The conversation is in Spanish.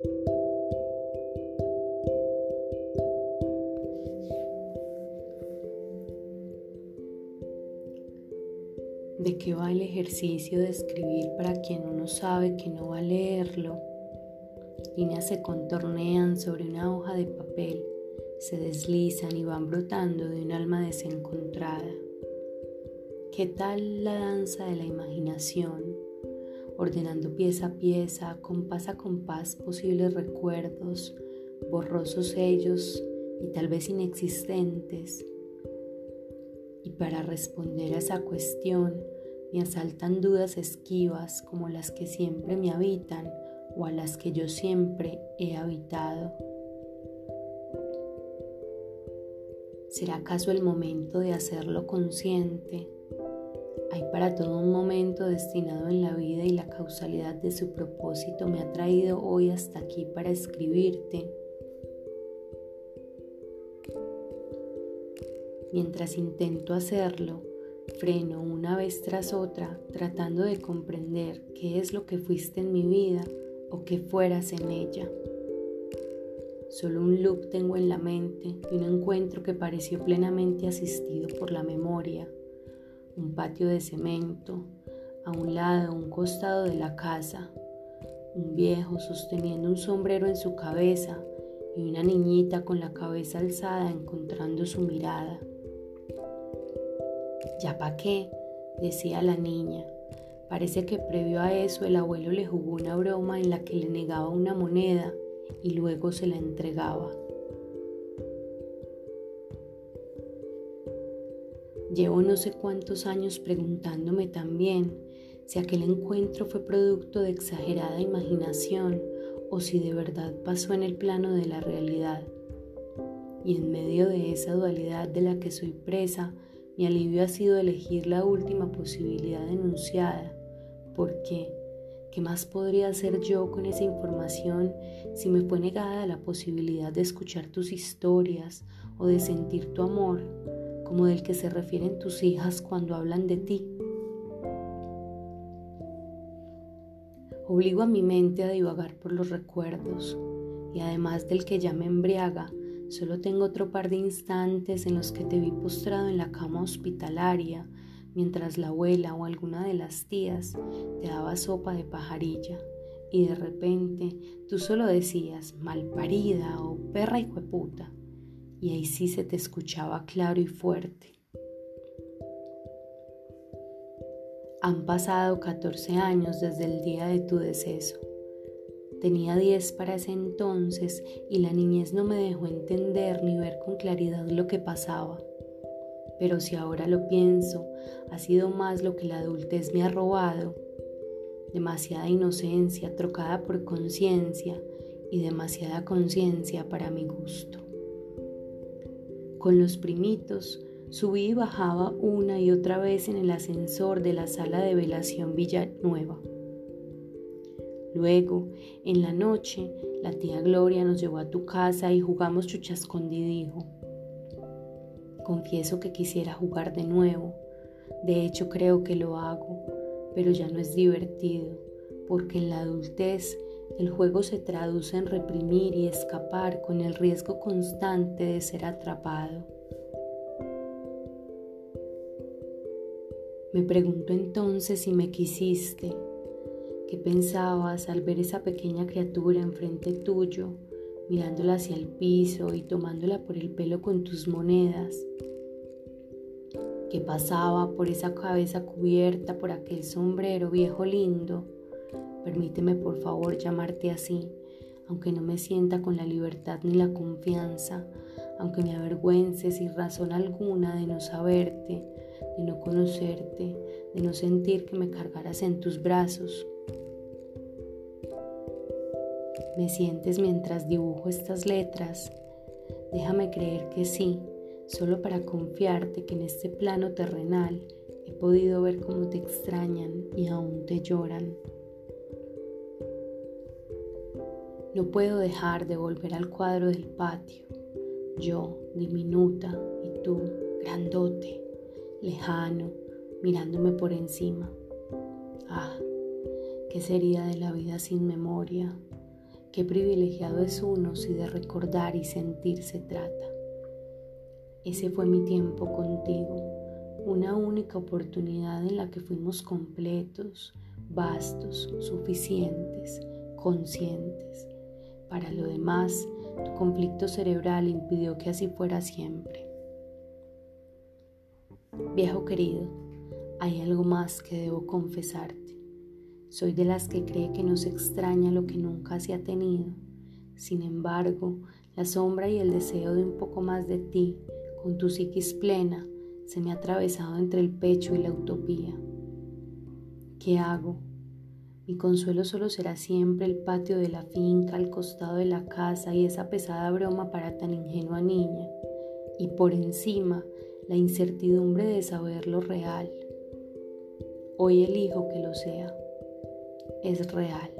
¿De qué va el ejercicio de escribir para quien uno sabe que no va a leerlo? Líneas se contornean sobre una hoja de papel, se deslizan y van brotando de un alma desencontrada. ¿Qué tal la danza de la imaginación? Ordenando pieza a pieza, compás a compás, posibles recuerdos, borrosos ellos y tal vez inexistentes y para responder a esa cuestión me asaltan dudas esquivas como las que siempre me habitan o a las que yo siempre he habitado. ¿Será acaso el momento de hacerlo consciente? Hay para todo un momento destinado en la vida y la causalidad de su propósito me ha traído hoy hasta aquí para escribirte Mientras intento hacerlo, freno una vez tras otra tratando de comprender qué es lo que fuiste en mi vida o que fueras en ella. Solo un loop tengo en la mente y un encuentro que pareció plenamente asistido por la memoria. Un patio de cemento, a un lado, un costado de la casa, un viejo sosteniendo un sombrero en su cabeza y una niñita con la cabeza alzada encontrando su mirada. ¿Ya pa' qué? decía la niña. Parece que previo a eso el abuelo le jugó una broma en la que le negaba una moneda y luego se la entregaba. Llevo no sé cuántos años preguntándome también si aquel encuentro fue producto de exagerada imaginación o si de verdad pasó en el plano de la realidad. Y en medio de esa dualidad de la que soy presa, mi alivio ha sido elegir la última posibilidad enunciada, porque ¿qué más podría hacer yo con esa información si me fue negada la posibilidad de escuchar tus historias o de sentir tu amor, como del que se refieren tus hijas cuando hablan de ti? Obligo a mi mente a divagar por los recuerdos y además del que ya me embriaga, Solo tengo otro par de instantes en los que te vi postrado en la cama hospitalaria mientras la abuela o alguna de las tías te daba sopa de pajarilla y de repente tú solo decías malparida o perra y cueputa y ahí sí se te escuchaba claro y fuerte. Han pasado 14 años desde el día de tu deceso. Tenía 10 para ese entonces y la niñez no me dejó entender ni ver con claridad lo que pasaba. Pero si ahora lo pienso, ha sido más lo que la adultez me ha robado. Demasiada inocencia trocada por conciencia y demasiada conciencia para mi gusto. Con los primitos subí y bajaba una y otra vez en el ascensor de la sala de velación Villanueva. Luego, en la noche, la tía Gloria nos llevó a tu casa y jugamos chucha escondidijo. Confieso que quisiera jugar de nuevo. De hecho, creo que lo hago, pero ya no es divertido, porque en la adultez el juego se traduce en reprimir y escapar con el riesgo constante de ser atrapado. Me pregunto entonces si me quisiste ¿Qué pensabas al ver esa pequeña criatura enfrente tuyo, mirándola hacia el piso y tomándola por el pelo con tus monedas? ¿Qué pasaba por esa cabeza cubierta por aquel sombrero viejo lindo? Permíteme por favor llamarte así, aunque no me sienta con la libertad ni la confianza, aunque me avergüence sin razón alguna de no saberte, de no conocerte, de no sentir que me cargaras en tus brazos. ¿Me sientes mientras dibujo estas letras? Déjame creer que sí, solo para confiarte que en este plano terrenal he podido ver cómo te extrañan y aún te lloran. No puedo dejar de volver al cuadro del patio, yo diminuta y tú grandote, lejano, mirándome por encima. Ah, ¿qué sería de la vida sin memoria? Qué privilegiado es uno si de recordar y sentir se trata. Ese fue mi tiempo contigo, una única oportunidad en la que fuimos completos, vastos, suficientes, conscientes. Para lo demás, tu conflicto cerebral impidió que así fuera siempre. Viejo querido, hay algo más que debo confesarte. Soy de las que cree que no se extraña lo que nunca se ha tenido. Sin embargo, la sombra y el deseo de un poco más de ti, con tu psiquis plena, se me ha atravesado entre el pecho y la utopía. ¿Qué hago? Mi consuelo solo será siempre el patio de la finca al costado de la casa y esa pesada broma para tan ingenua niña. Y por encima, la incertidumbre de saber lo real. Hoy elijo que lo sea es real.